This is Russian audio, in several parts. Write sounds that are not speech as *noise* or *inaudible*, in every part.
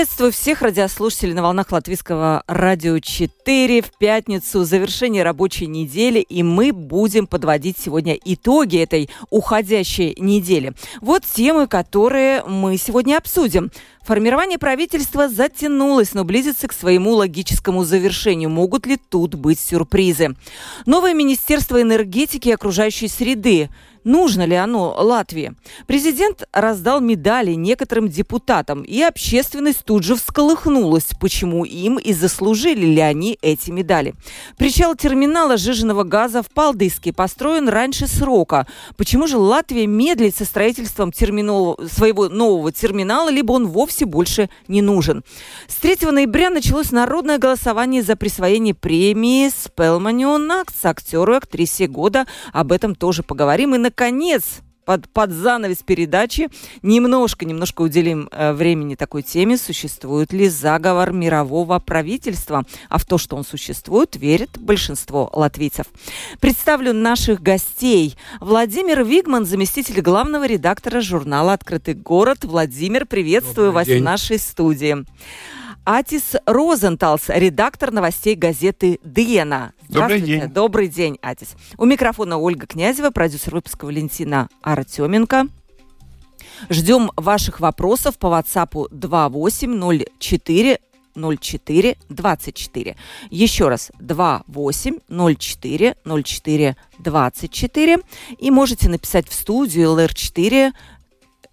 Приветствую всех радиослушателей на волнах Латвийского радио 4 в пятницу, завершение рабочей недели, и мы будем подводить сегодня итоги этой уходящей недели. Вот темы, которые мы сегодня обсудим. Формирование правительства затянулось, но близится к своему логическому завершению. Могут ли тут быть сюрпризы? Новое Министерство энергетики и окружающей среды – Нужно ли оно Латвии? Президент раздал медали некоторым депутатам, и общественность тут же всколыхнулась, почему им и заслужили ли они эти медали. Причал терминала жиженного газа в Палдыске построен раньше срока. Почему же Латвия медлит со строительством терминала, своего нового терминала, либо он вовсе больше не нужен? С 3 ноября началось народное голосование за присвоение премии Спелманион Акт актеру и актрисе года. Об этом тоже поговорим. И на наконец, под, под занавес передачи немножко, немножко уделим э, времени такой теме, существует ли заговор мирового правительства. А в то, что он существует, верит большинство латвийцев. Представлю наших гостей. Владимир Вигман, заместитель главного редактора журнала «Открытый город». Владимир, приветствую Добрый вас день. в нашей студии. Атис Розенталс, редактор новостей газеты «Диена». Добрый день. Добрый день, Атис. У микрофона Ольга Князева, продюсер выпуска Валентина Артеменко. Ждем ваших вопросов по WhatsApp 2804 04 24. Еще раз, 28 04 04 24. И можете написать в студию LR4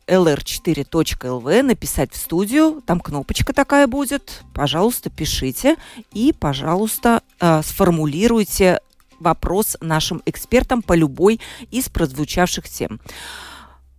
lr4.lv, написать в студию, там кнопочка такая будет, пожалуйста, пишите. И, пожалуйста, э, сформулируйте вопрос нашим экспертам по любой из прозвучавших тем.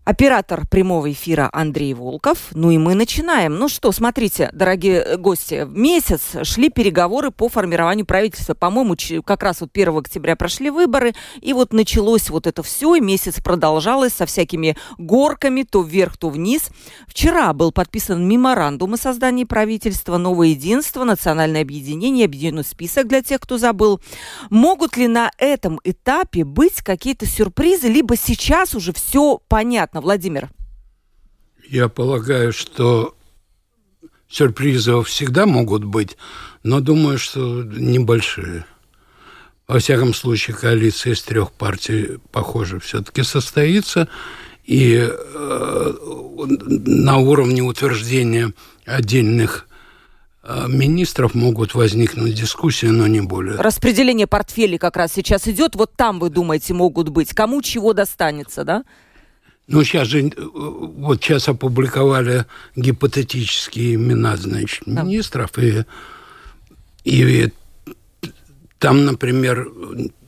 Оператор прямого эфира Андрей Волков. Ну и мы начинаем. Ну что, смотрите, дорогие гости, месяц шли переговоры по формированию правительства. По-моему, как раз вот 1 октября прошли выборы, и вот началось вот это все, и месяц продолжалось со всякими горками, то вверх, то вниз. Вчера был подписан меморандум о создании правительства, новое единство, национальное объединение, объединенный список для тех, кто забыл. Могут ли на этом этапе быть какие-то сюрпризы, либо сейчас уже все понятно? Понятно, Владимир? Я полагаю, что сюрпризы всегда могут быть, но думаю, что небольшие. Во всяком случае, коалиция из трех партий, похоже, все-таки состоится. И э, на уровне утверждения отдельных э, министров могут возникнуть дискуссии, но не более. Распределение портфелей как раз сейчас идет. Вот там, вы думаете, могут быть. Кому чего достанется, да? Ну, сейчас же, вот сейчас опубликовали гипотетические имена, значит, министров, и, и там, например,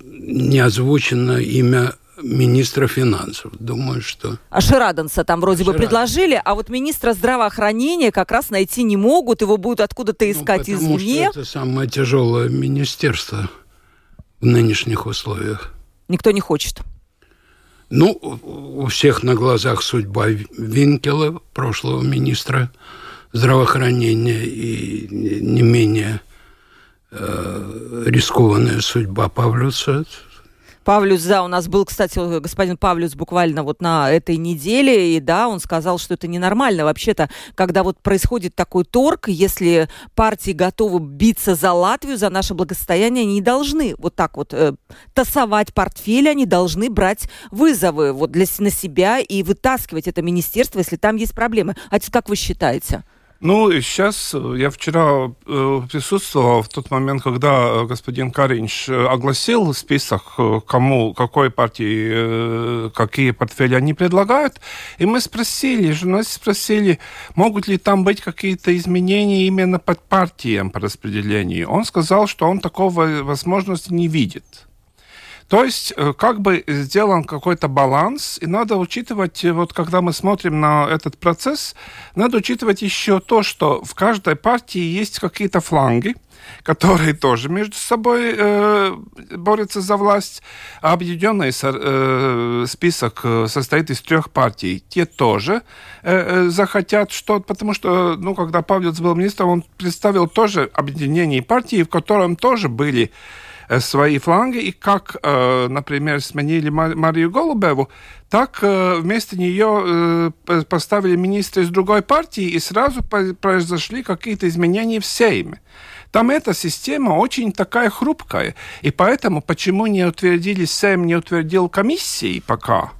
не озвучено имя министра финансов. Думаю, что... А Шираденса там вроде Шираден. бы предложили, а вот министра здравоохранения как раз найти не могут, его будут откуда-то ну, искать ну, потому извне. Что это самое тяжелое министерство в нынешних условиях. Никто не хочет. Ну, у всех на глазах судьба Винкела, прошлого министра здравоохранения, и не менее э, рискованная судьба Павлюса, Павлюс, да, у нас был, кстати, господин Павлюс буквально вот на этой неделе, и да, он сказал, что это ненормально вообще-то, когда вот происходит такой торг, если партии готовы биться за Латвию, за наше благосостояние, они не должны вот так вот э, тасовать портфели, они должны брать вызовы вот для, на себя и вытаскивать это министерство, если там есть проблемы. А как вы считаете? Ну, сейчас э, я вчера э, присутствовал в тот момент, когда э, господин Каринч огласил список, кому, какой партии, какие портфели они предлагают, и мы спросили, журналисты спросили, могут ли там быть какие-то изменения именно под партиям по распределению. Он сказал, что он такого возможности не видит. То есть э, как бы сделан какой-то баланс, и надо учитывать, э, вот когда мы смотрим на этот процесс, надо учитывать еще то, что в каждой партии есть какие-то фланги, которые тоже между собой э, борются за власть. А объединенный э, список э, состоит из трех партий. Те тоже э, захотят что потому что, ну, когда Павлец был министром, он представил тоже объединение партий, в котором тоже были свои фланги, и как, э, например, сменили Марию Голубеву, так э, вместо нее поставили министра из другой партии, и сразу произошли какие-то изменения в Сейме. Там эта система очень такая хрупкая. И поэтому, почему не утвердили Сейм, не утвердил комиссии пока – Э,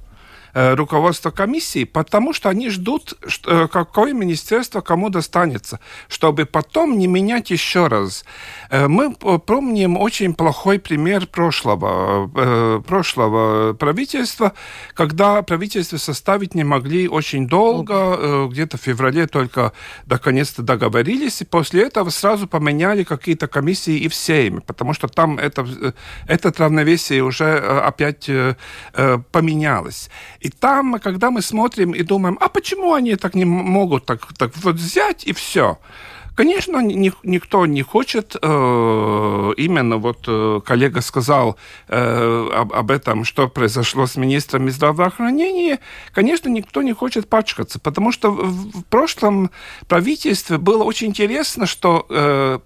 руководство комиссии, потому что они ждут, э, какое министерство кому достанется, чтобы потом не менять еще раз. Э, мы помним очень плохой пример прошлого, прошлого правительства, когда правительство составить не могли очень долго, где-то в феврале только наконец-то договорились, и после этого сразу поменяли какие-то комиссии и в Сейме, потому что там это, это равновесие уже опять поменялось. И там, когда мы смотрим и думаем, а почему они так не могут так, так вот взять и все? Конечно, ни, никто не хочет, э, именно вот э, коллега сказал э, об, об этом, что произошло с министром здравоохранения, конечно, никто не хочет пачкаться, потому что в, в прошлом правительстве было очень интересно, что э,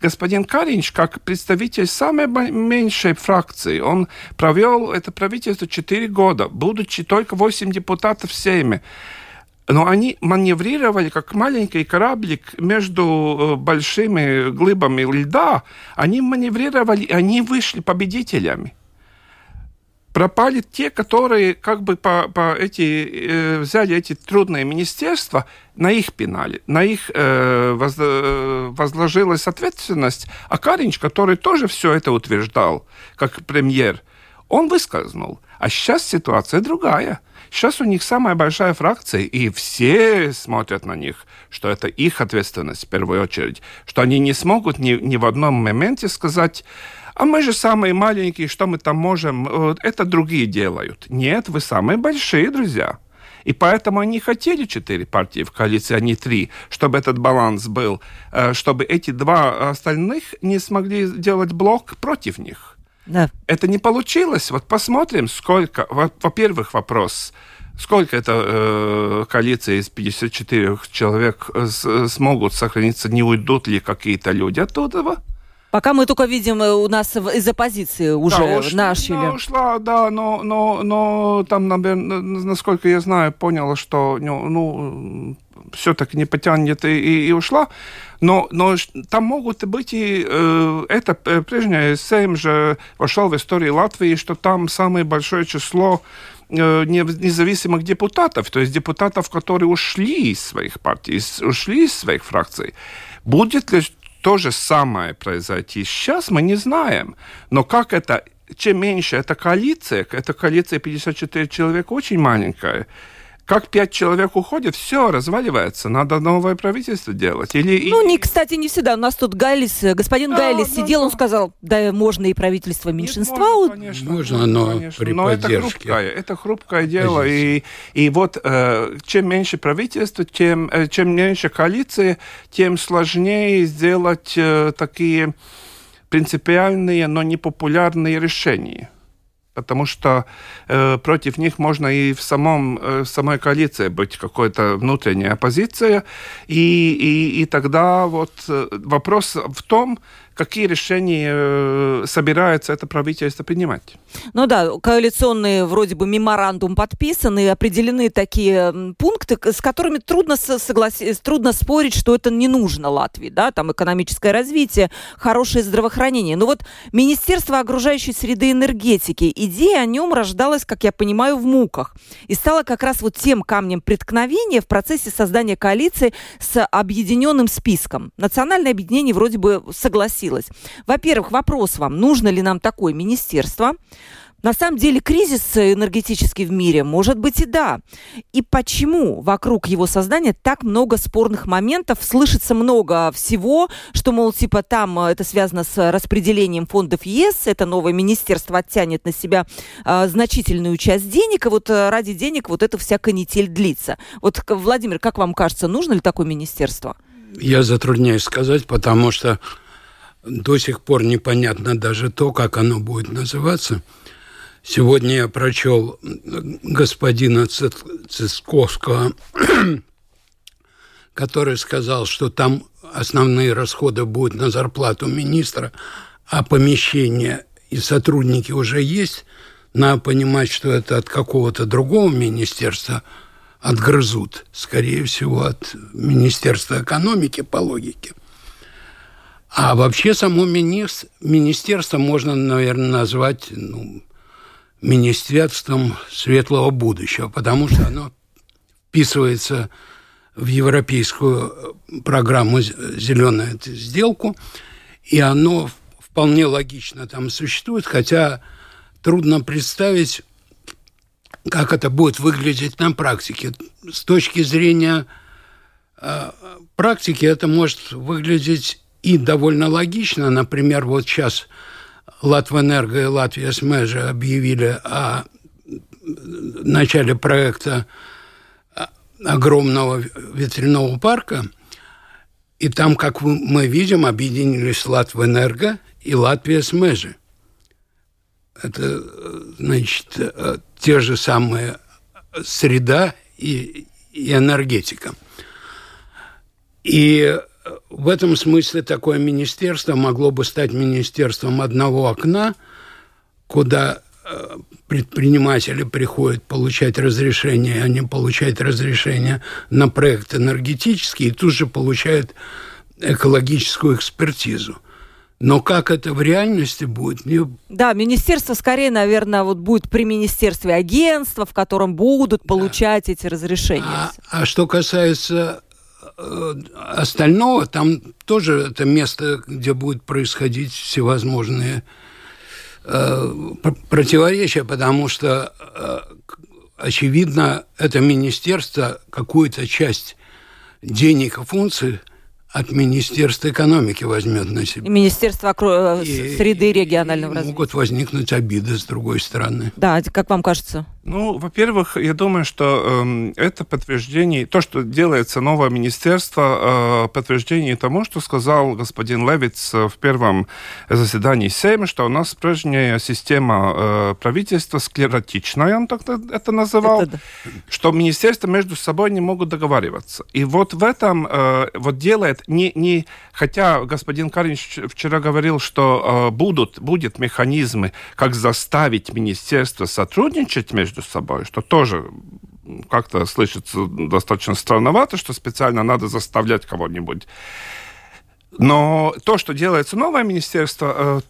господин Каринч, как представитель самой меньшей фракции, он провел это правительство 4 года, будучи только 8 депутатов в Сейме. Но они маневрировали как маленький кораблик между э, большими глыбами льда. Они маневрировали, и они вышли победителями пропали те, которые как бы по, по эти, э, взяли эти трудные министерства, на их пенали, на их э, воз, э, возложилась ответственность. А Каринч, который тоже все это утверждал, как премьер, он выскользнул. А сейчас ситуация другая. Сейчас у них самая большая фракция, и все смотрят на них, что это их ответственность в первую очередь, что они не смогут ни, ни в одном моменте сказать, а мы же самые маленькие, что мы там можем? Это другие делают. Нет, вы самые большие, друзья. И поэтому они хотели четыре партии в коалиции, а не три, чтобы этот баланс был, э, чтобы эти два остальных не смогли делать блок против них. Да. Это не получилось. Вот посмотрим, сколько... Во-первых, вопрос сколько это э, коалиция из 54 человек э, смогут сохраниться, не уйдут ли какие-то люди оттуда? Пока мы только видим э, у нас из оппозиции уже да, ушли, начали. Да, ушла, да, но, но, но там, наверное, насколько я знаю, поняла, что ну, ну все-таки не потянет и, и, и ушла. Но, но там могут быть и э, это э, прежнее Сейм же вошел в историю Латвии, что там самое большое число э, независимых депутатов, то есть депутатов, которые ушли из своих партий, ушли из своих фракций. Будет ли то же самое произойти сейчас, мы не знаем. Но как это, чем меньше эта коалиция, эта коалиция 54 человека очень маленькая, как пять человек уходит, все разваливается, надо новое правительство делать. Или, ну, не, кстати, не всегда. У нас тут Гайлис, господин да, Гайлис да, сидел, да. он сказал, да, можно и правительство меньшинства. Нет, можно, конечно, можно, но конечно. при но поддержке. это хрупкое, это хрупкое дело. И, и вот э, чем меньше правительства, тем, э, чем меньше коалиции, тем сложнее сделать э, такие принципиальные, но непопулярные решения потому что э, против них можно и в, самом, э, самой коалиции быть какой-то внутренняя оппозиция, и, и, и тогда вот э, вопрос в том, какие решения э, собирается это правительство принимать. Ну да, коалиционный вроде бы меморандум подписан, и определены такие пункты, с которыми трудно, согласиться, трудно спорить, что это не нужно Латвии. Да? Там экономическое развитие, хорошее здравоохранение. Но вот Министерство окружающей среды и энергетики, идея о нем рождалась, как я понимаю, в муках. И стала как раз вот тем камнем преткновения в процессе создания коалиции с объединенным списком. Национальное объединение вроде бы согласилось согласилась. Во-первых, вопрос вам, нужно ли нам такое министерство? На самом деле кризис энергетический в мире может быть и да. И почему вокруг его создания так много спорных моментов, слышится много всего, что, мол, типа там э, это связано с распределением фондов ЕС, это новое министерство оттянет на себя э, значительную часть денег, и вот э, ради денег вот эта вся канитель длится. Вот, Владимир, как вам кажется, нужно ли такое министерство? Я затрудняюсь сказать, потому что до сих пор непонятно даже то, как оно будет называться – Сегодня я прочел господина Цисковского, *clears throat* который сказал, что там основные расходы будут на зарплату министра, а помещения и сотрудники уже есть. Надо понимать, что это от какого-то другого министерства отгрызут, скорее всего, от Министерства экономики по логике. А вообще само министерство можно, наверное, назвать ну, министерством светлого будущего, потому что оно вписывается в европейскую программу «Зеленая сделку», и оно вполне логично там существует, хотя трудно представить, как это будет выглядеть на практике. С точки зрения э, практики это может выглядеть и довольно логично. Например, вот сейчас Латвэнерго и Латвия СМЭЖа объявили о начале проекта огромного ветряного парка, и там, как мы видим, объединились Латвэнерго и Латвия СМЭЖа. Это, значит, те же самые среда и, и энергетика. И в этом смысле такое министерство могло бы стать министерством одного окна, куда э, предприниматели приходят получать разрешение, они получают разрешение на проект энергетический и тут же получают экологическую экспертизу. Но как это в реальности будет? Не... Да, министерство скорее, наверное, вот будет при министерстве агентства, в котором будут получать да. эти разрешения. А, а что касается остального там тоже это место, где будет происходить всевозможные э, противоречия, потому что, э, очевидно, это министерство какую-то часть денег и функций от Министерства экономики возьмет на себя. И Министерство окро... и, среды и регионального развития. Могут возникнуть обиды с другой стороны. Да, как вам кажется? Ну, во-первых, я думаю, что э, это подтверждение, то, что делается новое министерство, э, подтверждение тому, что сказал господин Левиц в первом заседании Сейма, что у нас прежняя система э, правительства склеротичная, он так это называл, это да. что министерства между собой не могут договариваться. И вот в этом э, вот делает не, не хотя господин Каринч вчера говорил, что э, будут будет механизмы, как заставить министерство сотрудничать между между собой, что тоже как-то слышится достаточно странновато, что специально надо заставлять кого-нибудь. Но то, что делается новое министерство, э,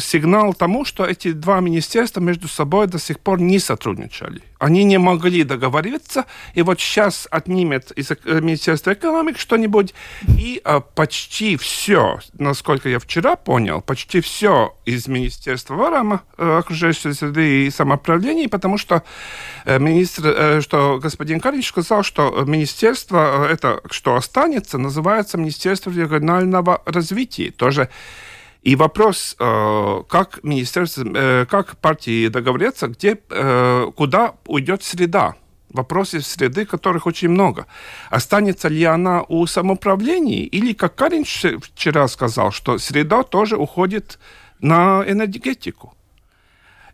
сигнал тому, что эти два министерства между собой до сих пор не сотрудничали. Они не могли договориться, и вот сейчас отнимет из э, Министерства экономики что-нибудь, и а, почти все, насколько я вчера понял, почти все из Министерства Варама, э, окружающей среды и самоуправления, потому что э, министр, э, что господин Карич сказал, что министерство, э, это что останется, называется Министерство регионального развития. Тоже и вопрос, э, как министерство, э, как партии договорятся, где, э, куда уйдет среда. Вопросы среды, которых очень много. Останется ли она у самоуправления? Или, как Карин вчера сказал, что среда тоже уходит на энергетику?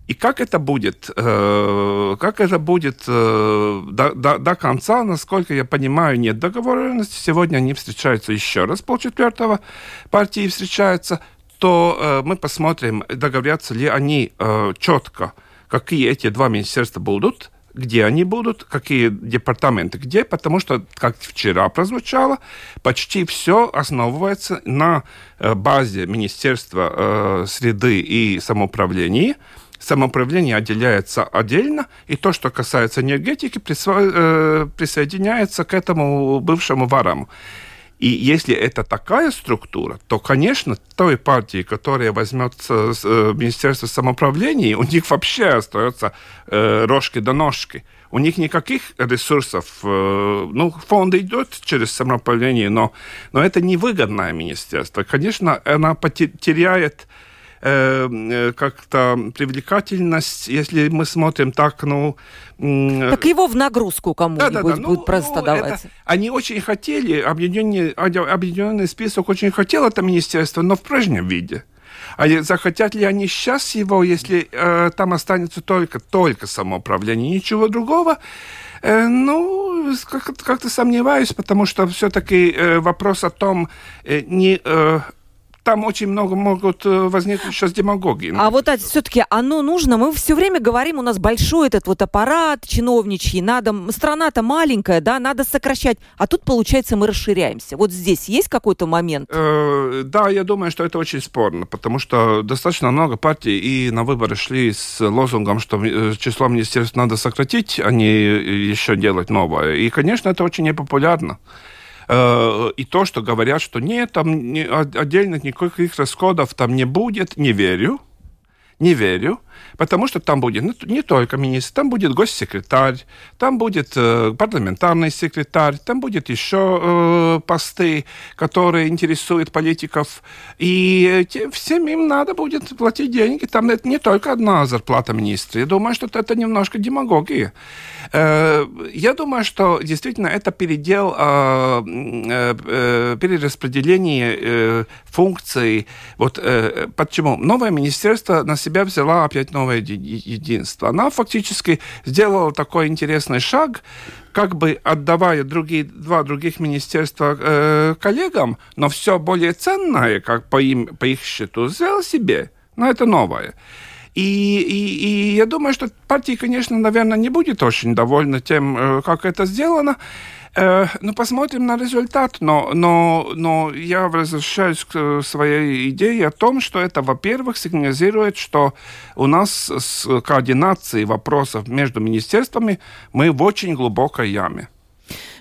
И как это будет, как это будет до, до, до конца, насколько я понимаю, нет договоренности. Сегодня они встречаются еще раз, полчетвертого партии встречаются то э, мы посмотрим, договорятся ли они э, четко, какие эти два министерства будут, где они будут, какие департаменты где, потому что, как вчера прозвучало, почти все основывается на э, базе Министерства среды и самоуправления. Самоуправление отделяется отдельно, и то, что касается энергетики, присво... э, присоединяется к этому бывшему вараму. И если это такая структура, то, конечно, той партии, которая возьмет э, Министерство самоуправления, у них вообще остается э, рожки до ножки. У них никаких ресурсов, э, ну, фонд идет через самоуправление, но, но это невыгодное министерство. Конечно, она потеряет Э, э, как-то привлекательность, если мы смотрим так, ну... Так его в нагрузку кому-нибудь да, да, да. будет ну, просто ну, давать. Это, они очень хотели, объединенный, объединенный список очень хотел это министерство, но в прежнем виде. А захотят ли они сейчас его, если э, там останется только, только самоуправление, ничего другого? Э, ну, как-то как сомневаюсь, потому что все-таки э, вопрос о том, э, не э, там очень много могут э, возникнуть сейчас демагогии. А вот все-таки оно нужно. Мы все время говорим, у нас большой этот вот аппарат чиновничий, надо, страна-то маленькая, да, надо сокращать. А тут, получается, мы расширяемся. Вот здесь есть какой-то момент? Э, да, я думаю, что это очень спорно, потому что достаточно много партий и на выборы шли с лозунгом, что э, число министерств надо сократить, а не еще делать новое. И, конечно, это очень непопулярно. Э, и то, что говорят, что нет, там отдельных никаких расходов там не будет, не верю. Не верю. Потому что там будет не только министр, там будет госсекретарь, там будет э, парламентарный секретарь, там будет еще э, посты, которые интересуют политиков. И всем им надо будет платить деньги. Там это не только одна зарплата министра. Я думаю, что это немножко демагогия. Э, я думаю, что действительно это передел, э перераспределение функций. Вот почему? Новое министерство на себя взяла опять новое новое единство. Она фактически сделала такой интересный шаг, как бы отдавая другие, два других министерства э, коллегам, но все более ценное, как по, им, по их счету, взял себе. Но это новое. И, и, и я думаю, что партия, конечно, наверное, не будет очень довольна тем, э, как это сделано. Э, ну, посмотрим на результат, но, но, но я возвращаюсь к своей идее о том, что это, во-первых, сигнализирует, что у нас с координацией вопросов между министерствами мы в очень глубокой яме.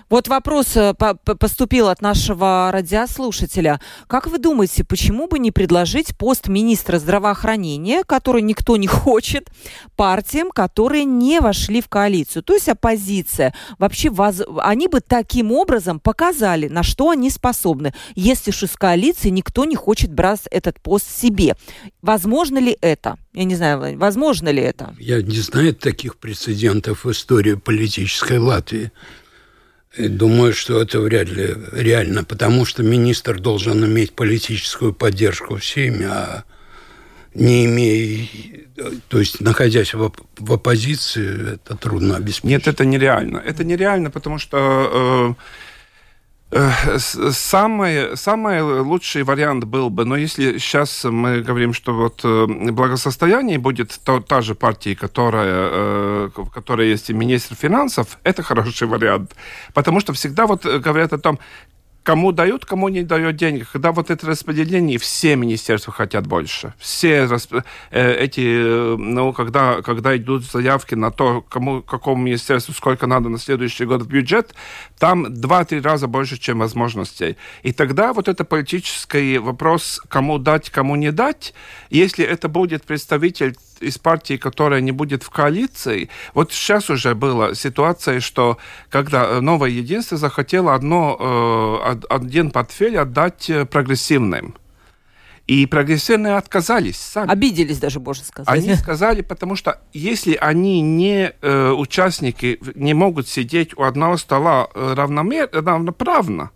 Вот вопрос э, поступил от нашего радиослушателя. Как вы думаете, почему бы не предложить пост министра здравоохранения, который никто не хочет, партиям, которые не вошли в коалицию, то есть оппозиция? Вообще, воз... они бы таким образом показали, на что они способны, если уж из коалиции никто не хочет брать этот пост себе. Возможно ли это? Я не знаю, возможно ли это? Я не знаю таких прецедентов в истории политической Латвии. Думаю, что это вряд ли реально, потому что министр должен иметь политическую поддержку всеми, а не имея, то есть находясь в, в оппозиции, это трудно обеспечить. Нет, это нереально. Это нереально, потому что Э, самый, самый лучший вариант был бы, но если сейчас мы говорим, что вот э, благосостояние будет то, та же партия, которая, э, в которой есть и министр финансов, это хороший вариант. Потому что всегда вот говорят о том, кому дают, кому не дают денег. Когда вот это распределение, все министерства хотят больше. Все расп... Э, эти, ну, когда, когда идут заявки на то, кому, какому министерству сколько надо на следующий год в бюджет, там 2-3 раза больше, чем возможностей. И тогда вот это политический вопрос, кому дать, кому не дать, если это будет представитель из партии, которая не будет в коалиции. Вот сейчас уже была ситуация, что когда новое единство захотело одно, э, один портфель отдать э, прогрессивным. И прогрессивные отказались сами. Обиделись даже, можно сказать. Они сказали, потому что если они не э, участники, не могут сидеть у одного стола э, равномерно, равноправно,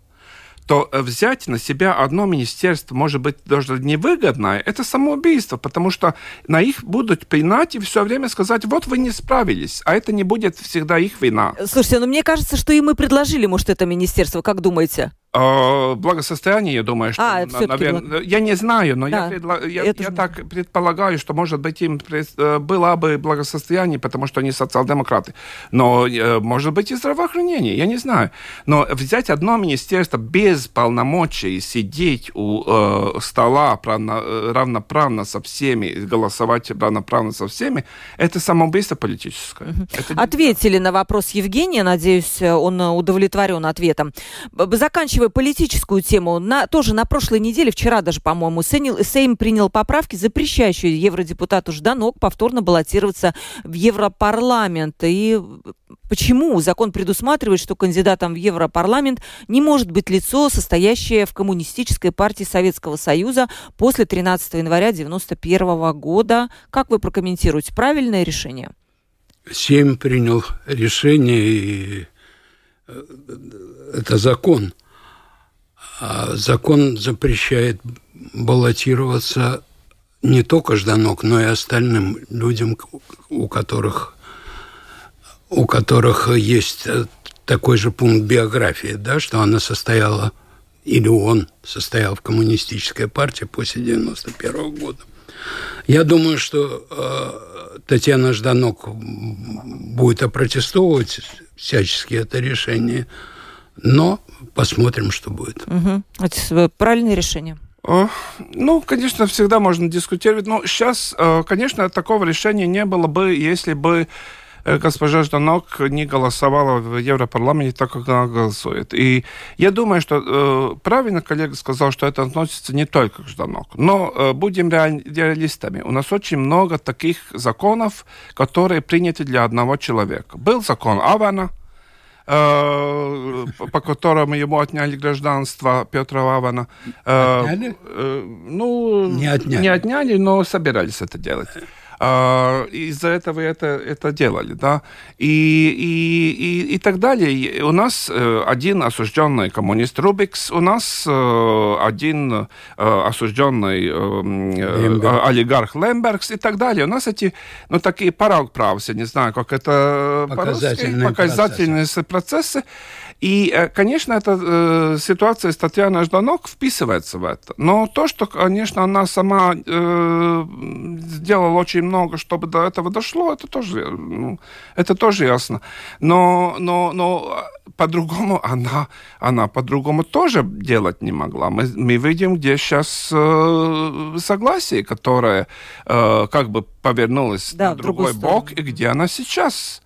то э, взять на себя одно министерство, может быть, даже невыгодное, это самоубийство, потому что на их будут пинать и все время сказать, вот вы не справились, а это не будет всегда их вина. Слушайте, ну мне кажется, что и мы предложили, может, это министерство, как думаете? Э, благосостояние, я думаю, что, а, наверное, я не знаю, но да, я, предла... я, я так предполагаю, что, может быть, им э, было бы благосостояние, потому что они социал-демократы. Но, э, может быть, и здравоохранение, я не знаю. Но взять одно министерство без полномочий, сидеть у э, стола правно, равноправно со всеми, голосовать равноправно со всеми, это самоубийство политическое. Угу. Это Ответили на вопрос Евгения, надеюсь, он удовлетворен ответом. Заканчивая заканчивая политическую тему, на, тоже на прошлой неделе, вчера даже, по-моему, Сейм принял поправки, запрещающие евродепутату Жданок повторно баллотироваться в Европарламент. И почему закон предусматривает, что кандидатом в Европарламент не может быть лицо, состоящее в Коммунистической партии Советского Союза после 13 января 1991 года? Как вы прокомментируете? Правильное решение? Сейм принял решение, и э, это закон. А закон запрещает баллотироваться не только Жданок, но и остальным людям, у которых, у которых есть э, такой же пункт биографии, да, что она состояла, или он состоял в коммунистической партии после 91 года. Я думаю, что э, Татьяна Жданок будет опротестовывать всячески это решение, но посмотрим, что будет. Угу. Это правильное решение. Ну, конечно, всегда можно дискутировать. Но сейчас, э, конечно, такого решения не было бы, если бы Э, госпожа Жданок не голосовала в Европарламенте так, как она голосует. И я думаю, что э, правильно коллега сказал, что это относится не только к Жданок. Но э, будем реалистами. У нас очень много таких законов, которые приняты для одного человека. Был закон Авана, по которому ему отняли гражданство Петра Авана. Отняли? Ну, не отняли. не отняли, но собирались это делать. А, из-за этого это, это делали, да, и, и, и, и так далее. У нас э, один осужденный коммунист Рубикс, у нас э, один э, осужденный Лемберг. олигарх Лембергс и так далее. У нас эти, ну, такие я не знаю, как это показательные, показательные процессы. процессы. И, э, конечно, эта э, ситуация с Татьяной Жданок вписывается в это. Но то, что, конечно, она сама э, сделала очень много, чтобы до этого дошло, это тоже, ну, это тоже ясно. Но, но, но по-другому *laughs* она, она по-другому тоже делать не могла. Мы, мы видим, где сейчас э, согласие, которое э, как бы повернулось да, на другой бок, и где она сейчас.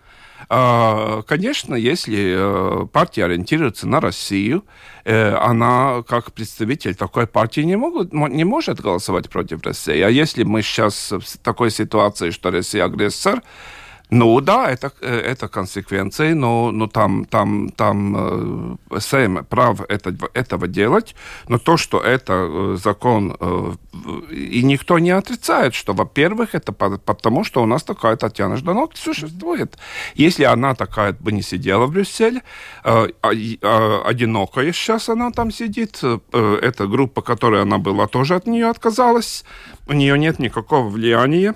А, конечно, если э, партия ориентируется на Россию, э, она как представитель такой партии не, могут, не может голосовать против России. А если мы сейчас в такой ситуации, что Россия агрессор, ну да, это, э, это консеквенции, но, но там, там, там э, Сейм прав это, этого делать, но то, что это э, закон, э, и никто не отрицает, что, во-первых, это потому, что у нас такая Татьяна Жданок существует. Если она такая бы не сидела в Брюсселе, э, э, одинокая сейчас она там сидит, э, эта группа, которая она была, тоже от нее отказалась, у нее нет никакого влияния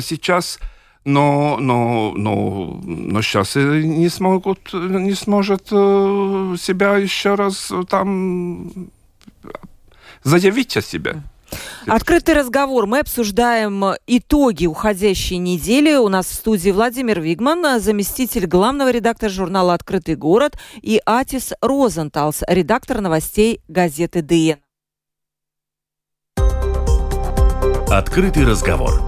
сейчас но, но, но, но сейчас не смогут, не сможет э, себя еще раз там заявить о себе. Открытый разговор. Мы обсуждаем итоги уходящей недели. У нас в студии Владимир Вигман, заместитель главного редактора журнала «Открытый город», и Атис Розенталс, редактор новостей газеты «ДН». Открытый разговор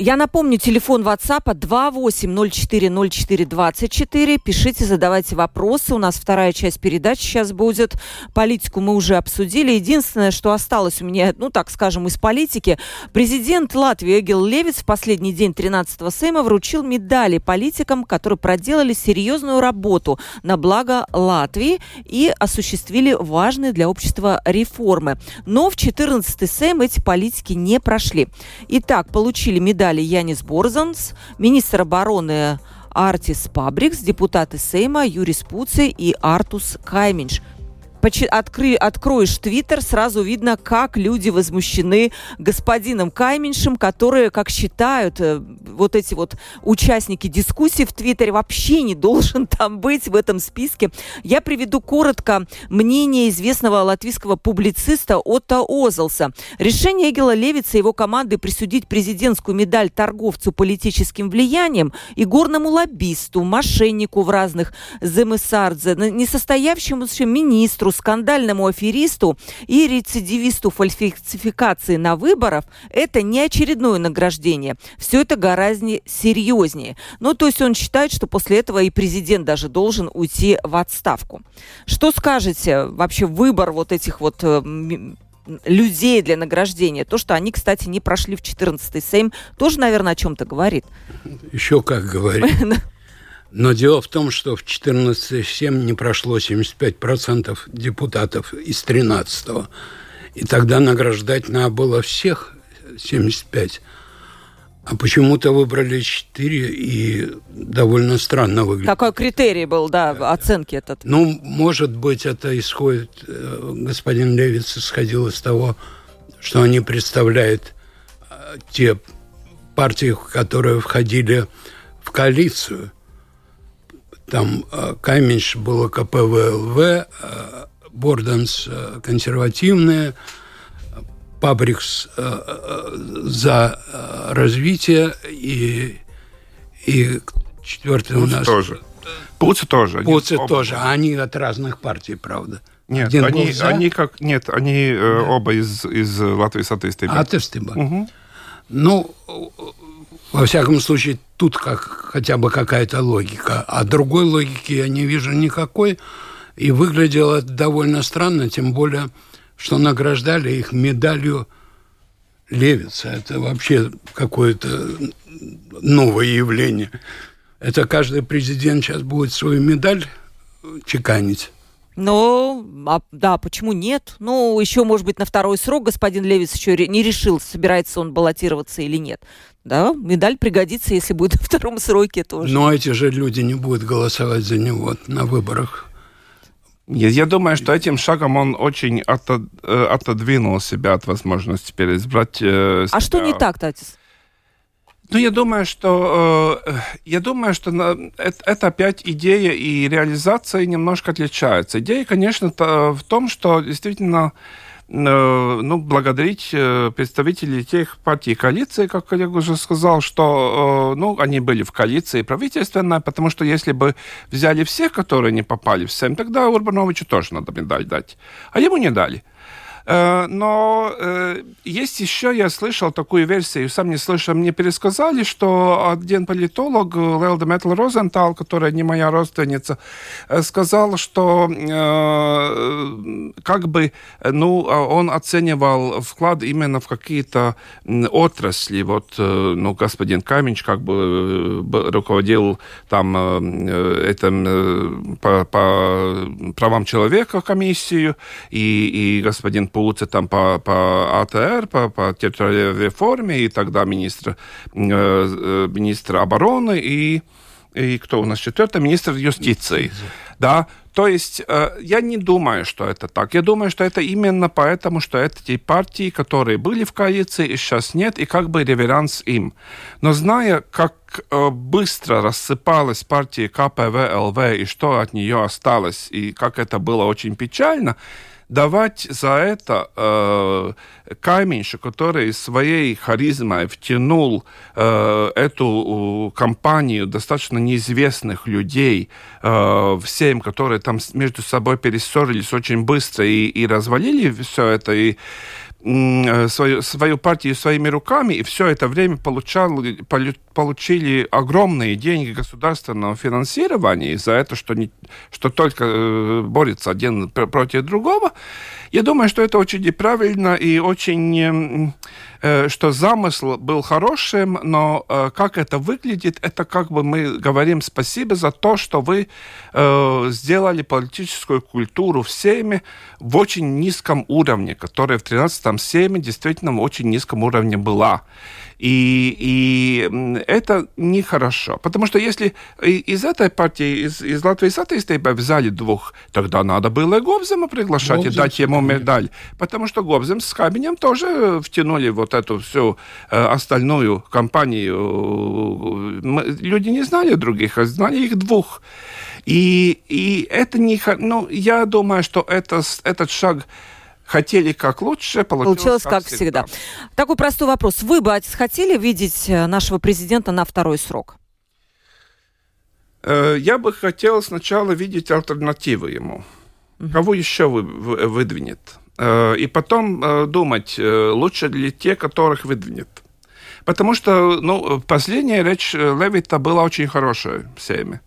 Я напомню, телефон WhatsApp 28040424. Пишите, задавайте вопросы. У нас вторая часть передачи сейчас будет. Политику мы уже обсудили. Единственное, что осталось у меня, ну так скажем, из политики. Президент Латвии Эгил Левиц в последний день 13-го Сейма вручил медали политикам, которые проделали серьезную работу на благо Латвии и осуществили важные для общества реформы. Но в 14-й Сейм эти политики не прошли. Итак, получили медаль далее Янис Борзанс, министр обороны Артис Пабрикс, депутаты Сейма Юрис Пуци и Артус Кайминш откры, откроешь Твиттер, сразу видно, как люди возмущены господином Кайменшем, которые, как считают э, вот эти вот участники дискуссии в Твиттере, вообще не должен *laughs* там быть в этом списке. Я приведу коротко мнение известного латвийского публициста Отто Озелса. Решение Эгела Левица и его команды присудить президентскую медаль торговцу политическим влиянием и горному лоббисту, мошеннику в разных земесардзе, несостоявшемуся министру премьер-министру, скандальному аферисту и рецидивисту фальсификации на выборах это не очередное награждение. Все это гораздо серьезнее. Ну, то есть он считает, что после этого и президент даже должен уйти в отставку. Что скажете? Вообще выбор вот этих вот э, людей для награждения. То, что они, кстати, не прошли в 14-й Сейм, тоже, наверное, о чем-то говорит. Еще как говорит. *laughs* Но дело в том, что в 14 Сейм не прошло 75% депутатов из 13-го. И тогда награждать надо было всех 75. А почему-то выбрали 4 и довольно странно выглядит. Какой критерий был, да, оценки этот? Ну, может быть, это исходит, э, господин Левиц исходил из того, что они представляют э, те партии, которые входили в коалицию. Там э, Каменш было КПВЛВ, Борданс консервативные, Пабрикс э, э, за э, развитие и, и четвертый у нас... тоже. Пуцы тоже. Пуцы они тоже. Оба. Они от разных партий, правда. Нет, Один они, они как нет, они да. оба из из Латвии соответственно. Атестиба. Угу. Ну, во всяком случае, тут как хотя бы какая-то логика, а другой логики я не вижу никакой, и выглядело довольно странно, тем более что награждали их медалью Левица. Это вообще какое-то новое явление. Это каждый президент сейчас будет свою медаль чеканить. Ну, а, да, почему нет? Ну, еще, может быть, на второй срок господин Левиц еще не решил, собирается он баллотироваться или нет. Да, медаль пригодится, если будет *laughs* во втором сроке тоже. Но эти же люди не будут голосовать за него на выборах. Я, я думаю, что этим шагом он очень отод, э, отодвинул себя от возможности переизбрать э, себя. А что не так, Татис? Ну, я думаю, что э, я думаю, что на, это, это опять идея и реализация немножко отличаются. Идея, конечно, в том, что действительно Э, ну, благодарить э, представителей тех партий коалиции, как коллега уже сказал, что э, ну, они были в коалиции правительственной, потому что если бы взяли всех, которые не попали в СЭМ, тогда Урбановичу тоже надо медаль дать. А ему не дали. Э, но э, есть еще, я слышал такую версию, сам не слышал, мне пересказали, что один политолог, Лелда Метл Розентал, которая не моя родственница, э, сказал, что как бы, ну, а он оценивал вклад именно в какие-то отрасли. Вот, ну, господин Каменч как бы руководил там этим по, по правам человека комиссию, и, и господин Пуце там по, по АТР, по, по территориальной реформе, и тогда министр, э, э, министр обороны и, и кто у нас четвертый? Министр юстиции. Да, то есть э, я не думаю, что это так. Я думаю, что это именно поэтому, что это те партии, которые были в коалиции и сейчас нет, и как бы реверанс им. Но зная, как э, быстро рассыпалась партия КПВ-ЛВ и что от нее осталось, и как это было очень печально, давать за это э, Каменьша, который своей харизмой втянул э, эту компанию достаточно неизвестных людей э, всем, которые там между собой перессорились очень быстро и, и развалили все это, и свою, свою партию своими руками, и все это время получал, получили огромные деньги государственного финансирования за это, что, не, что только э, борется один против другого. Я думаю, что это очень неправильно и очень, э, что замысл был хорошим, но э, как это выглядит, это как бы мы говорим спасибо за то, что вы э, сделали политическую культуру всеми в очень низком уровне, которая в 13-м Сейме действительно в очень низком уровне была. И, и это нехорошо. Потому что если из этой партии, из, из Латвии сатистейба взяли двух, тогда надо было Гобзема приглашать Гобзем, и дать ему медаль. Потому что Гобзем с Кабинем тоже втянули вот эту всю э, остальную компанию. Люди не знали других, а знали их двух. И, и это не... Ну, я думаю, что это, этот шаг хотели как лучше, получилось, получилось как, как всегда. всегда. Такой простой вопрос. Вы бы хотели видеть э, нашего президента на второй срок? Э, я бы хотел сначала видеть альтернативы ему. Кого еще вы, вы, выдвинет? Э, и потом думать, лучше ли те, которых выдвинет. Потому что ну, последняя речь Левита была очень хорошая в Сейме.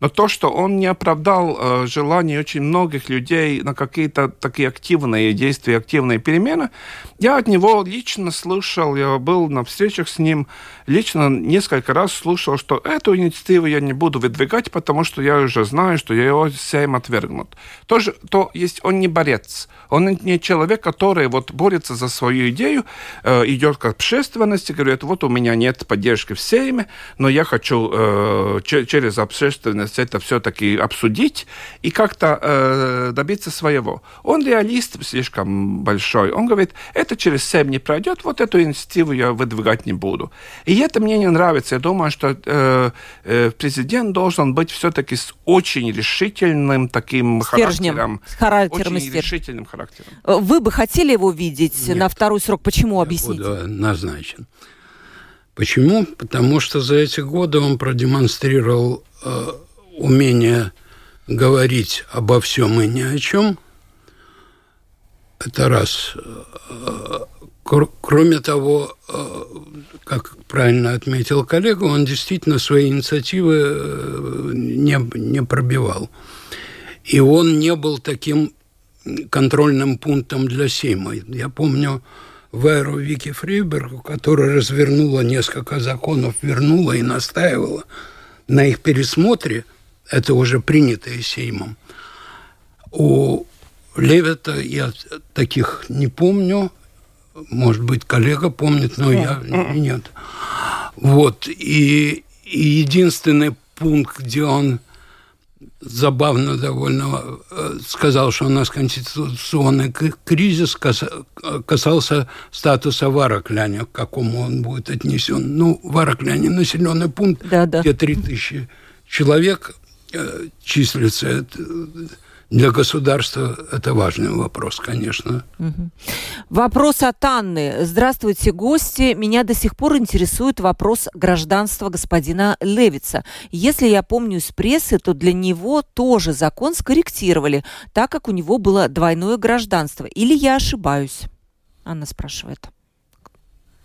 Но то, что он не оправдал э, желание очень многих людей на какие-то такие активные действия, активные перемены, я от него лично слышал, я был на встречах с ним, лично несколько раз слушал, что эту инициативу я не буду выдвигать, потому что я уже знаю, что я его всем отвергнут. Тоже, то есть он не борец, он не человек, который вот борется за свою идею, э, идет к общественности, говорит, вот у меня нет поддержки в Сейме, но я хочу э, через общественность возможность это все-таки обсудить и как-то э, добиться своего. Он реалист слишком большой. Он говорит, это через СЭМ не пройдет, вот эту инициативу я выдвигать не буду. И это мне не нравится. Я думаю, что э, э, президент должен быть все-таки с очень решительным таким Стержнем, характером. С характером очень решительным характером. Вы бы хотели его видеть Нет. на второй срок? Почему? Объясните. Буду назначен. Почему? Потому что за эти годы он продемонстрировал э, умение говорить обо всем и ни о чем. Это раз. Кроме того, как правильно отметил коллега, он действительно свои инициативы э, не, не пробивал. И он не был таким контрольным пунктом для Сейма. Я помню Вайру Вики Фрейбергу, которая развернула несколько законов, вернула и настаивала на их пересмотре – это уже принятое Сеймом. У Левита я таких не помню. Может быть, коллега помнит, но я нет. Вот. И, и единственный пункт, где он забавно довольно э, сказал, что у нас конституционный кризис касался статуса Варакляня, к какому он будет отнесен. Ну, Варакляне населенный пункт, да, да. где 3000 человек, Э, числится для государства это важный вопрос, конечно. Вопрос от Анны. Здравствуйте, гости. Меня до сих пор интересует вопрос гражданства господина Левица. Если я помню из прессы, то для него тоже закон скорректировали, так как у него было двойное гражданство. Или я ошибаюсь? Анна спрашивает.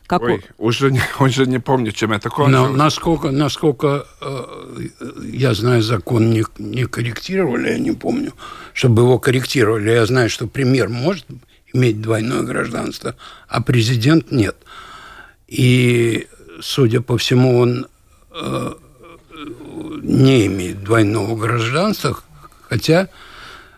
Какой? Ой, уже, не, *laughs* уже не помню, чем это кончилось. Но насколько, насколько э, я знаю, закон не, не корректировали, я не помню, чтобы его корректировали. Я знаю, что премьер может иметь двойное гражданство, а президент нет. И, судя по всему, он э, не имеет двойного гражданства, хотя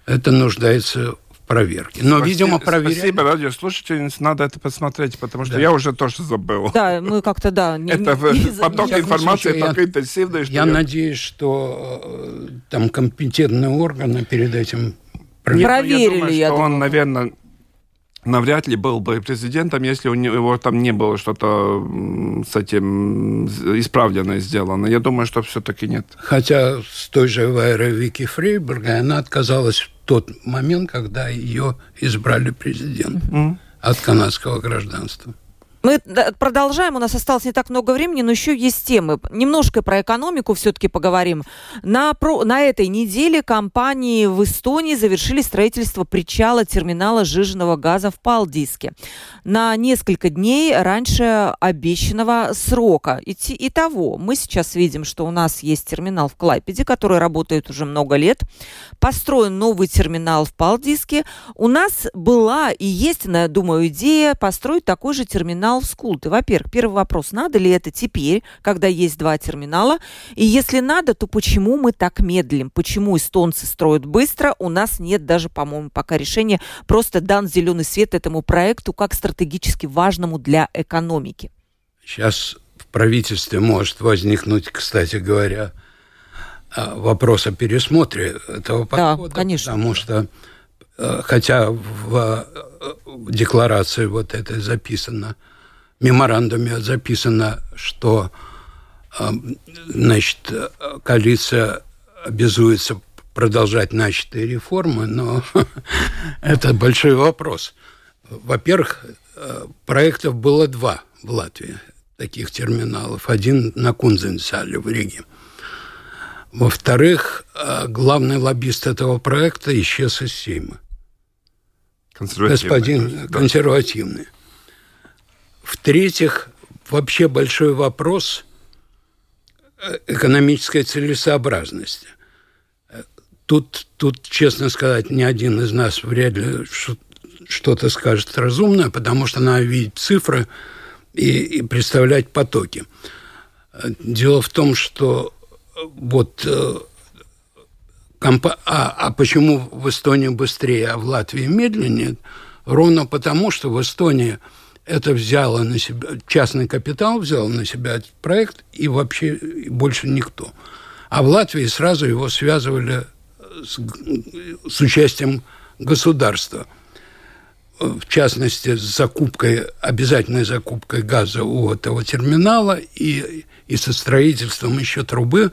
это нуждается проверки. Но, спасибо, видимо, проверяли. Спасибо, радиослушательница, надо это посмотреть, потому что да. я уже тоже забыл. Да, мы как-то, да. Не, это не, поток не, информации я, такой интенсивный, что... Я, я надеюсь, что э, там компетентные органы перед этим проверили. Проверили, я думаю, я что думаю. он, наверное, навряд ли был бы президентом, если у него там не было что-то с этим исправленное сделано. Я думаю, что все-таки нет. Хотя с той же Вайрой Вики Фрейберга она отказалась тот момент, когда ее избрали президентом mm-hmm. от канадского гражданства. Мы продолжаем, у нас осталось не так много времени, но еще есть темы. Немножко про экономику все-таки поговорим. На, про, на этой неделе компании в Эстонии завершили строительство причала терминала жиженного газа в Палдиске. На несколько дней раньше обещанного срока. Итого, мы сейчас видим, что у нас есть терминал в Клайпеде, который работает уже много лет. Построен новый терминал в Палдиске. У нас была и есть, я думаю, идея построить такой же терминал терминал в Скулты. Во-первых, первый вопрос, надо ли это теперь, когда есть два терминала? И если надо, то почему мы так медлим? Почему эстонцы строят быстро? У нас нет даже, по-моему, пока решения. Просто дан зеленый свет этому проекту как стратегически важному для экономики. Сейчас в правительстве может возникнуть, кстати говоря, а, вопрос о пересмотре этого подхода. Да, конечно. Потому что э, хотя в э, декларации вот этой записано меморандуме записано, что э, значит, коалиция обязуется продолжать начатые реформы, но *laughs* это большой вопрос. Во-первых, э, проектов было два в Латвии, таких терминалов. Один на Кунзенсале в Риге. Во-вторых, э, главный лоббист этого проекта исчез из Сейма. Господин да. консервативный. В-третьих, вообще большой вопрос э, экономической целесообразности. Тут, тут, честно сказать, ни один из нас вряд ли что-то скажет разумное, потому что надо видеть цифры и, и представлять потоки. Дело в том, что вот э, компа... а, а почему в Эстонии быстрее, а в Латвии медленнее? Ровно потому, что в Эстонии это взяло на себя, частный капитал взял на себя этот проект и вообще больше никто. А в Латвии сразу его связывали с, с участием государства. В частности, с закупкой, обязательной закупкой газа у этого терминала и, и со строительством еще трубы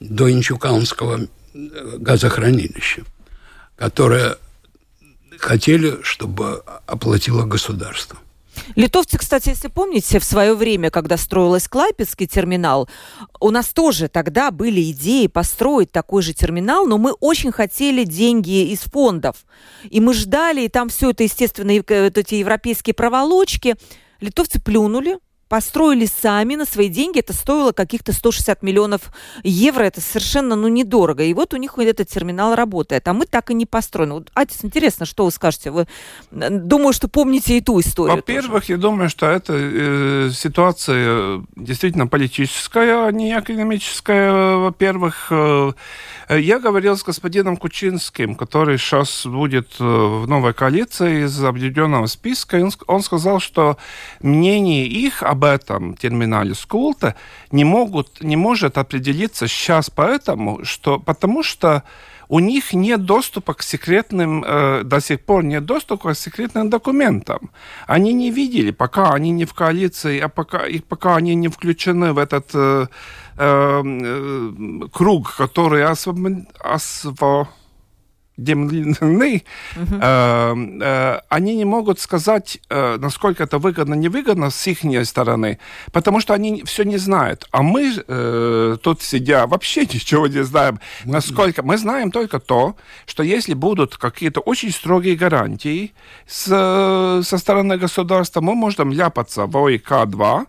до Инчуканского газохранилища, которое хотели, чтобы оплатило государство. Литовцы, кстати, если помните, в свое время, когда строилась Клайпецкий терминал, у нас тоже тогда были идеи построить такой же терминал, но мы очень хотели деньги из фондов. И мы ждали, и там все это, естественно, вот эти европейские проволочки. Литовцы плюнули, построили сами на свои деньги. Это стоило каких-то 160 миллионов евро. Это совершенно ну, недорого. И вот у них этот терминал работает. А мы так и не построены. Вот, Атис, интересно, что вы скажете? Вы, думаю, что помните и ту историю. Во-первых, я думаю, что эта э, ситуация действительно политическая, а не экономическая. Во-первых, э, я говорил с господином Кучинским, который сейчас будет э, в новой коалиции из объединенного списка. Он сказал, что мнение их об об этом терминале Скулта не, могут, не может определиться сейчас поэтому, что, потому что у них нет доступа к секретным, э, до сих пор нет доступа к секретным документам. Они не видели, пока они не в коалиции, а пока, и пока они не включены в этот э, э, э круг, который освобожден, осво, демлены, угу. э, э, они не могут сказать, э, насколько это выгодно, невыгодно с их стороны, потому что они все не знают. А мы э, тут сидя вообще *laughs* ничего не знаем, насколько... Мы знаем только то, что если будут какие-то очень строгие гарантии с, со стороны государства, мы можем ляпаться в ОИК-2,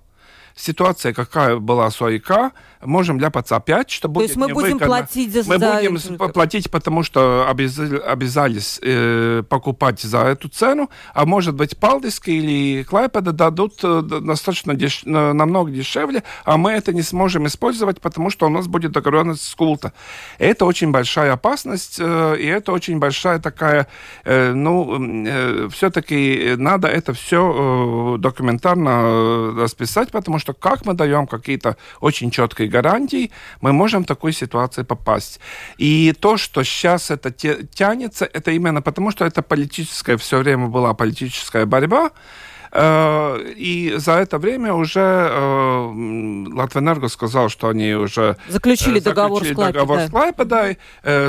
ситуация, какая была с ОИК, можем ляпаться опять, что будет То есть мы будем платить за... Мы будем платить, потому что обязались э, покупать за эту цену, а может быть Палдиски или Клайпеда дадут э, достаточно деш... намного дешевле, а мы это не сможем использовать, потому что у нас будет договоренность с Култа. Это очень большая опасность, э, и это очень большая такая, э, ну, э, все-таки надо это все э, документарно расписать, потому что как мы даем какие-то очень четкие гарантий, мы можем в такую ситуацию попасть. И то, что сейчас это тянется, это именно потому, что это политическая, все время была политическая борьба, и за это время уже э, Латвэнерго сказал, что они уже заключили э, договор, заключили с, договор с Клайпедой.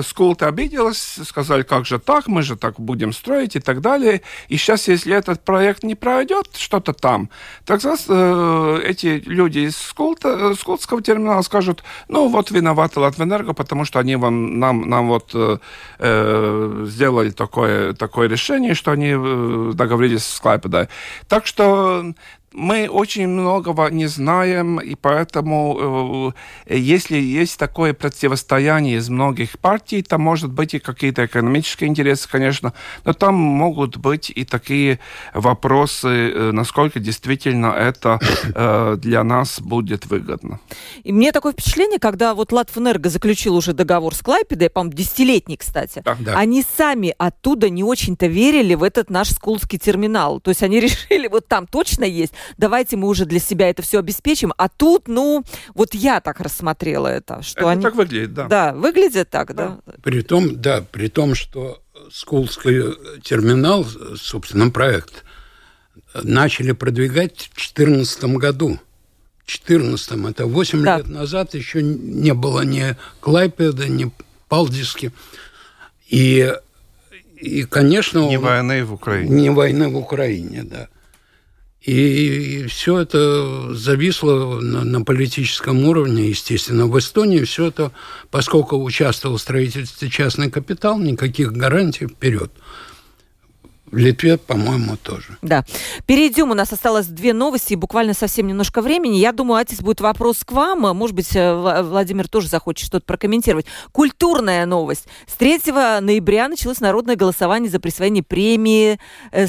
Скулта обиделась, сказали, как же так, мы же так будем строить и так далее. И сейчас, если этот проект не пройдет, что-то там, тогда эти люди из Скулта, Скултского терминала скажут, ну вот виноваты Латвэнерго, потому что они вам, нам, нам вот э, сделали такое, такое решение, что они договорились с Клайпедой. Так что мы очень многого не знаем, и поэтому, э, если есть такое противостояние из многих партий, там может быть и какие-то экономические интересы, конечно, но там могут быть и такие вопросы, э, насколько действительно это э, для нас будет выгодно. И мне такое впечатление, когда вот Латвэнерго заключил уже договор с Клайпедой, по-моему, десятилетний, кстати, да. они сами оттуда не очень-то верили в этот наш скулский терминал. То есть они *laughs* решили, вот там точно есть, давайте мы уже для себя это все обеспечим. А тут, ну, вот я так рассмотрела это. Что это они... так выглядит, да. Да, выглядит так, да. да. При том, да, при том, что Скулский терминал, собственно, проект, начали продвигать в 2014 году. В 2014, это 8 да. лет назад, еще не было ни Клайпеда, ни Палдиски. И, и конечно... Не он... войны в Украине. Не войны в Украине, да. И все это зависло на, на политическом уровне, естественно. В Эстонии все это, поскольку участвовал в строительстве частный капитал, никаких гарантий вперед. В Литве, по-моему, тоже. Да. Перейдем. У нас осталось две новости и буквально совсем немножко времени. Я думаю, Атис, будет вопрос к вам. Может быть, э, Владимир тоже захочет что-то прокомментировать. Культурная новость. С 3 ноября началось народное голосование за присвоение премии э,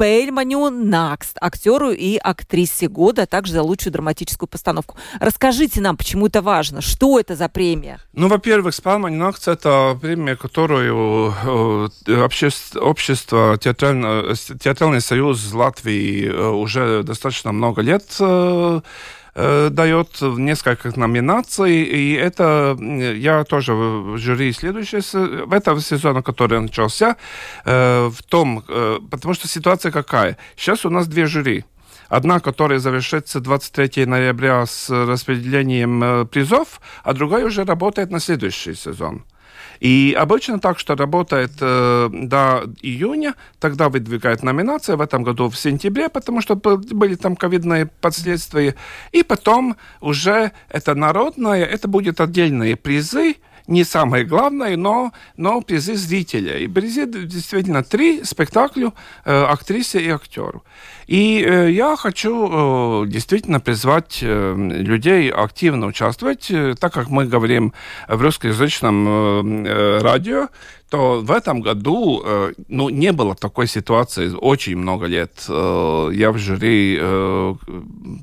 Пельманю Накст, актеру и актрисе года, а также за лучшую драматическую постановку. Расскажите нам, почему это важно, что это за премия? Ну, во-первых, Спельманю Накст – это премия, которую э, общество, общество театральный, театральный союз Латвии э, уже достаточно много лет э, Э, дает несколько номинаций, и это я тоже в жюри следующего в этом сезоне, который начался, э, в том, э, потому что ситуация какая? Сейчас у нас две жюри. Одна, которая завершится 23 ноября с распределением призов, а другая уже работает на следующий сезон. И обычно так, что работает э, до июня, тогда выдвигают номинации, в этом году в сентябре, потому что были там ковидные последствия, и потом уже это народное, это будет отдельные призы, не самое главное, но, но призы зрителя. И призы действительно три спектаклю э, актрисе и актеру. И э, я хочу э, действительно призвать э, людей активно участвовать, так как мы говорим в русскоязычном радио, то в этом году ну, не было такой ситуации очень много лет. Я в жюри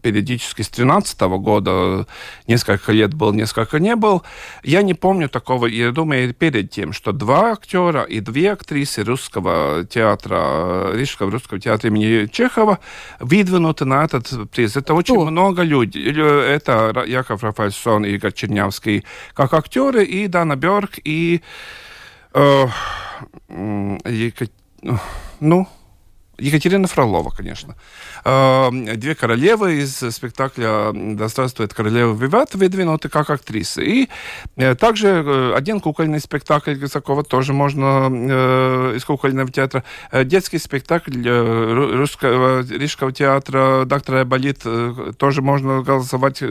периодически с 2013 года, несколько лет был, несколько не был. Я не помню такого, я думаю, перед тем, что два актера и две актрисы русского театра, Рижского русского театра имени Чехова выдвинуты на этот приз. Это очень Кто? много людей. Это Яков Рафаэльсон и Игорь Чернявский как актеры, и Дана Бёрк, и Э, ну, Екатерина Фролова, конечно. А, две королевы из спектакля «Да здравствует королева Виват» выдвинуты как актрисы. И э, также э, один кукольный спектакль Гусакова тоже можно э, из кукольного театра. Детский спектакль русского рижского театра «Доктор Айболит» тоже можно голосовать.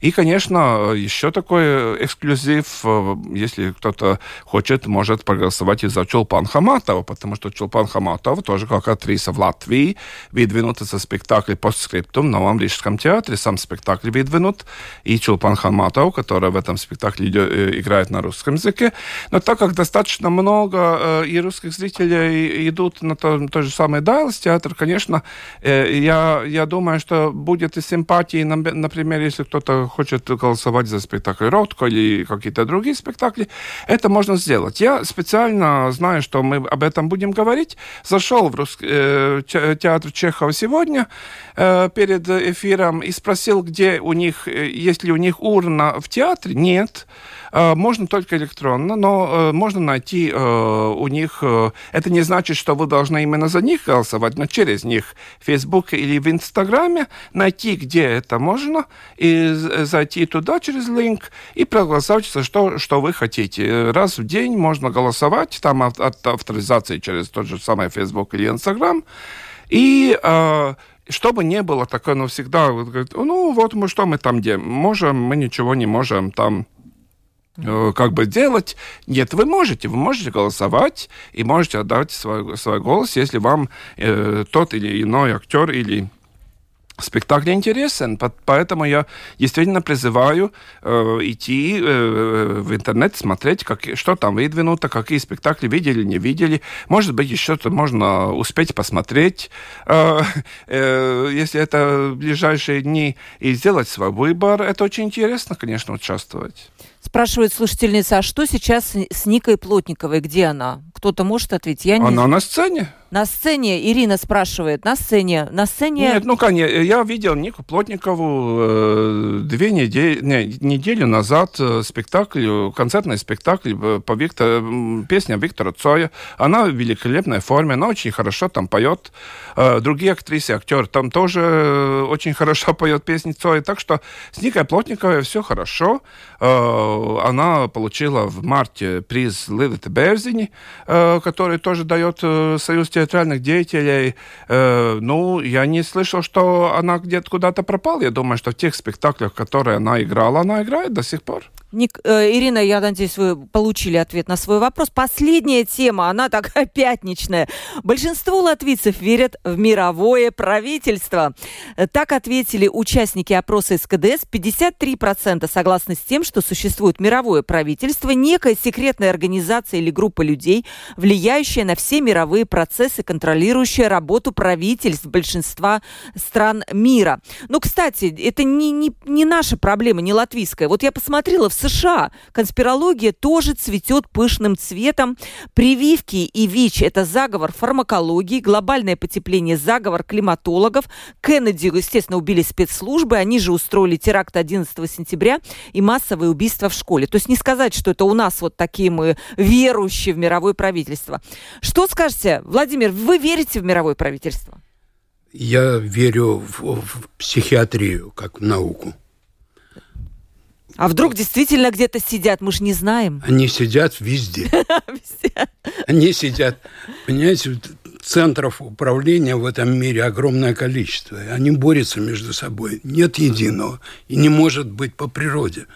И, конечно, еще такой эксклюзив, если кто-то хочет, может проголосовать и за Чулпан Хаматова, потому что Чулпан Хаматова тоже как актриса в Латвии выдвинута за спектакль «Постскриптум» в Новом Рижском театре. Сам спектакль выдвинут. И Чулпан Хаматов, которая в этом спектакле э, играет на русском языке. Но так как достаточно много э, и русских зрителей идут на то, то же самое Дайлс театр, конечно, э, я, я думаю, что будет и симпатии, например, если кто-то хочет голосовать за спектакль «Ротко» или какие-то другие спектакли, это можно сделать. Я специально знаю, что мы об этом будем говорить, зашел в русский э, театр Чехова сегодня э, перед эфиром и спросил, где у них, э, есть ли у них урна в театре. Нет. Можно только электронно, но можно найти у них... Это не значит, что вы должны именно за них голосовать, но через них в Facebook или в Инстаграме найти, где это можно, и зайти туда через линк и проголосовать за что, что вы хотите. Раз в день можно голосовать, там авторизации через тот же самый Facebook или Инстаграм. И чтобы не было такое, ну, всегда, ну, вот мы что мы там делаем, можем, мы ничего не можем там Э, как бы делать. Нет, вы можете, вы можете голосовать и можете отдать свой, свой голос, если вам э, тот или иной актер или спектакль интересен, поэтому я действительно призываю э, идти э, в интернет, смотреть, как, что там выдвинуто, какие спектакли видели, не видели. Может быть, еще то можно успеть посмотреть, э, э, если это в ближайшие дни, и сделать свой выбор. Это очень интересно, конечно, участвовать. Спрашивает слушательница, а что сейчас с Никой Плотниковой? Где она? Кто-то может ответить? Я не... Она на сцене. На сцене, Ирина спрашивает, на сцене, на сцене... Нет, ну, конечно, я видел Нику Плотникову э, две недели, не, неделю назад э, спектакль, концертный спектакль э, по Виктор, песня Виктора Цоя. Она в великолепной форме, она очень хорошо там поет. Э, другие актрисы, актеры там тоже э, очень хорошо *laughs* поет песни Цоя. Так что с Никой Плотниковой все хорошо. Э, она получила в марте приз Лилита Берзини, который тоже дает Союз театральных деятелей. Ну, я не слышал, что она где-то куда-то пропала. Я думаю, что в тех спектаклях, которые она играла, она играет до сих пор. Ник, э, Ирина, я надеюсь, вы получили ответ на свой вопрос. Последняя тема, она такая *laughs* пятничная. Большинство латвийцев верят в мировое правительство. Так ответили участники опроса СКДС. 53% согласны с тем, что существует мировое правительство, некая секретная организация или группа людей, влияющая на все мировые процессы, контролирующая работу правительств большинства стран мира. Но, кстати, это не, не, не наша проблема, не латвийская. Вот я посмотрела в США конспирология тоже цветет пышным цветом. Прививки и ВИЧ – это заговор фармакологии, глобальное потепление – заговор климатологов. Кеннеди, естественно, убили спецслужбы, они же устроили теракт 11 сентября и массовые убийства в школе. То есть не сказать, что это у нас вот такие мы верующие в мировое правительство. Что скажете, Владимир, вы верите в мировое правительство? Я верю в, в психиатрию как в науку. А вдруг действительно где-то сидят, мы же не знаем. Они сидят везде. *laughs* Они сидят, понимаете, центров управления в этом мире огромное количество. Они борются между собой. Нет единого. И не может быть по природе.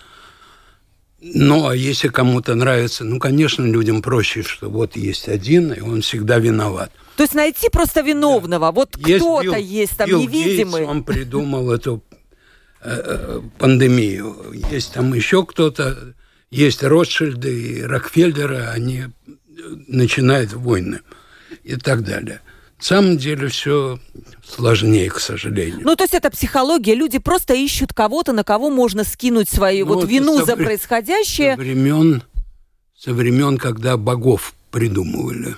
Ну, а если кому-то нравится, ну, конечно, людям проще, что вот есть один, и он всегда виноват. То есть найти просто виновного. Да. Вот кто-то есть там Билл невидимый. Гейтс, он придумал эту пандемию. Есть там еще кто-то, есть Ротшильды и Рокфеллеры, они начинают войны и так далее. На самом деле все сложнее, к сожалению. Ну, то есть это психология. Люди просто ищут кого-то, на кого можно скинуть свою ну, вот вину за происходящее. Со времен, со времен, когда богов придумывали.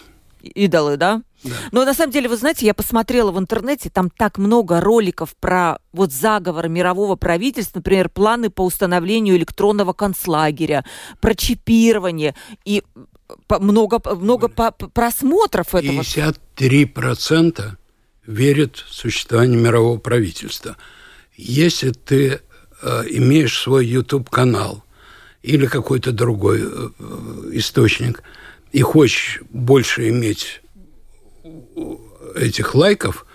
Идолы, да? Но на самом деле, вы знаете, я посмотрела в интернете, там так много роликов про вот заговор мирового правительства, например, планы по установлению электронного концлагеря, про чипирование и много, много просмотров этого. 53% верят в существование мирового правительства. Если ты э, имеешь свой YouTube-канал или какой-то другой э, источник и хочешь больше иметь этих лайков,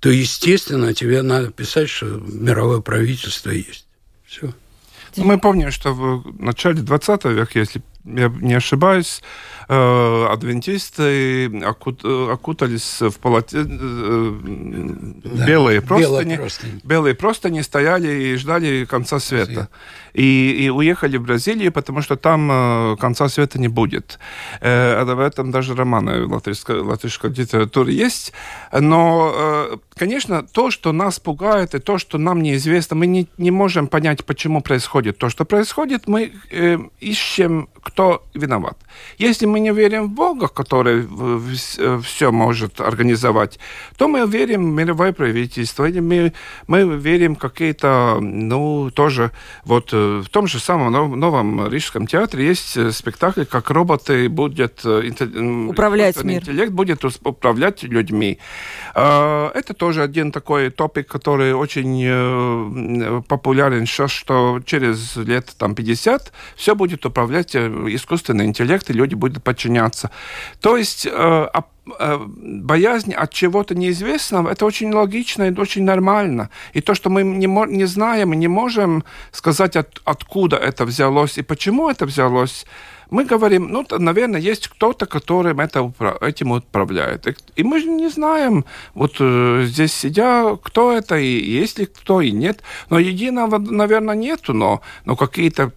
то, естественно, тебе надо писать, что мировое правительство есть. Все. Мы помним, что в начале 20 века, если я не ошибаюсь, адвентисты окут, окутались в полоте, э, да, белые простыни, простыни. Белые простыни стояли и ждали конца света. И, и уехали в Бразилию, потому что там э, конца света не будет. Э, об этом даже романы латышской, латышской литературы есть. Но, э, конечно, то, что нас пугает, и то, что нам неизвестно, мы не, не можем понять, почему происходит то, что происходит. Мы э, ищем, кто виноват. Если мы не верим в Бога, который все может организовать, то мы верим в мировое правительство, или мы, мы верим в какие-то, ну, тоже вот в том же самом новом Рижском театре есть э, спектакль, как роботы будут э, управлять мир. интеллект будет управлять людьми. А, это тоже один такой топик, который очень э, популярен сейчас, что через лет там 50 все будет управлять искусственный интеллект, и люди будут подчиняться. То есть Э, боязнь от чего-то неизвестного, это очень логично и очень нормально. И то, что мы не, не знаем, не можем сказать, от, откуда это взялось и почему это взялось, мы говорим, ну, наверное, есть кто-то, который это, этим управляет. И мы же не знаем, вот э, здесь сидя, кто это, и есть ли кто, и нет. Но единого, наверное, нету, но, но какие-то э,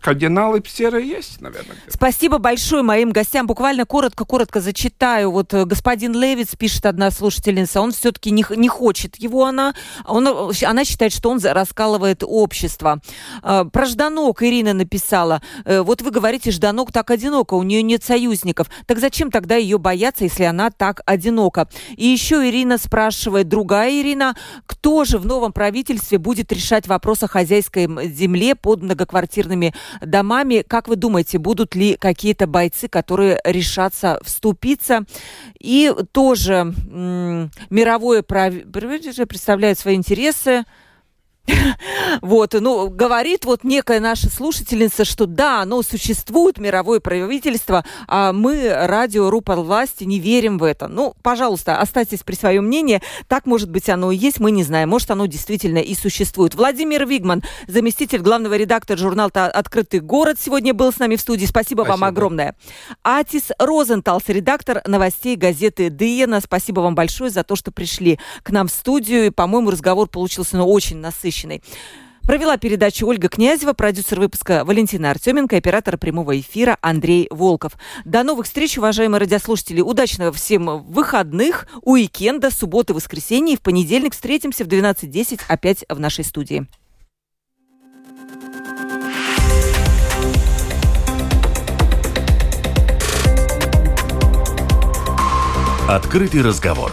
кардиналы серые есть, наверное. Спасибо большое моим гостям. Буквально коротко-коротко зачитаю. Вот э, господин Левиц пишет одна слушательница, он все-таки не, не хочет его, она, он, она считает, что он раскалывает общество. Про Жданок Ирина написала, вот вы говорите, Жданок так одинока, у нее нет союзников. Так зачем тогда ее бояться, если она так одинока? И еще Ирина спрашивает, другая Ирина, кто же в новом правительстве будет решать вопрос о хозяйской земле под многоквартирными домами? Как вы думаете, будут ли какие-то бойцы, которые решатся вступиться? И тоже мировое правительство представляет свои интересы *laughs* Вот, ну, говорит вот некая наша слушательница, что да, оно существует, мировое правительство, а мы, радио Рупор власти, не верим в это. Ну, пожалуйста, оставьтесь при своем мнении. Так, может быть, оно и есть, мы не знаем. Может, оно действительно и существует. Владимир Вигман, заместитель главного редактора журнала «Открытый город», сегодня был с нами в студии. Спасибо, Спасибо. вам огромное. Атис Розенталс, редактор новостей газеты «Диена». Спасибо вам большое за то, что пришли к нам в студию. И, по-моему, разговор получился ну, очень насыщенный. Провела передачу Ольга Князева, продюсер выпуска Валентина Артеменко, оператор прямого эфира Андрей Волков. До новых встреч, уважаемые радиослушатели. Удачного всем выходных, уикенда, субботы, воскресенье. И в понедельник встретимся в 12.10 опять в нашей студии. Открытый разговор.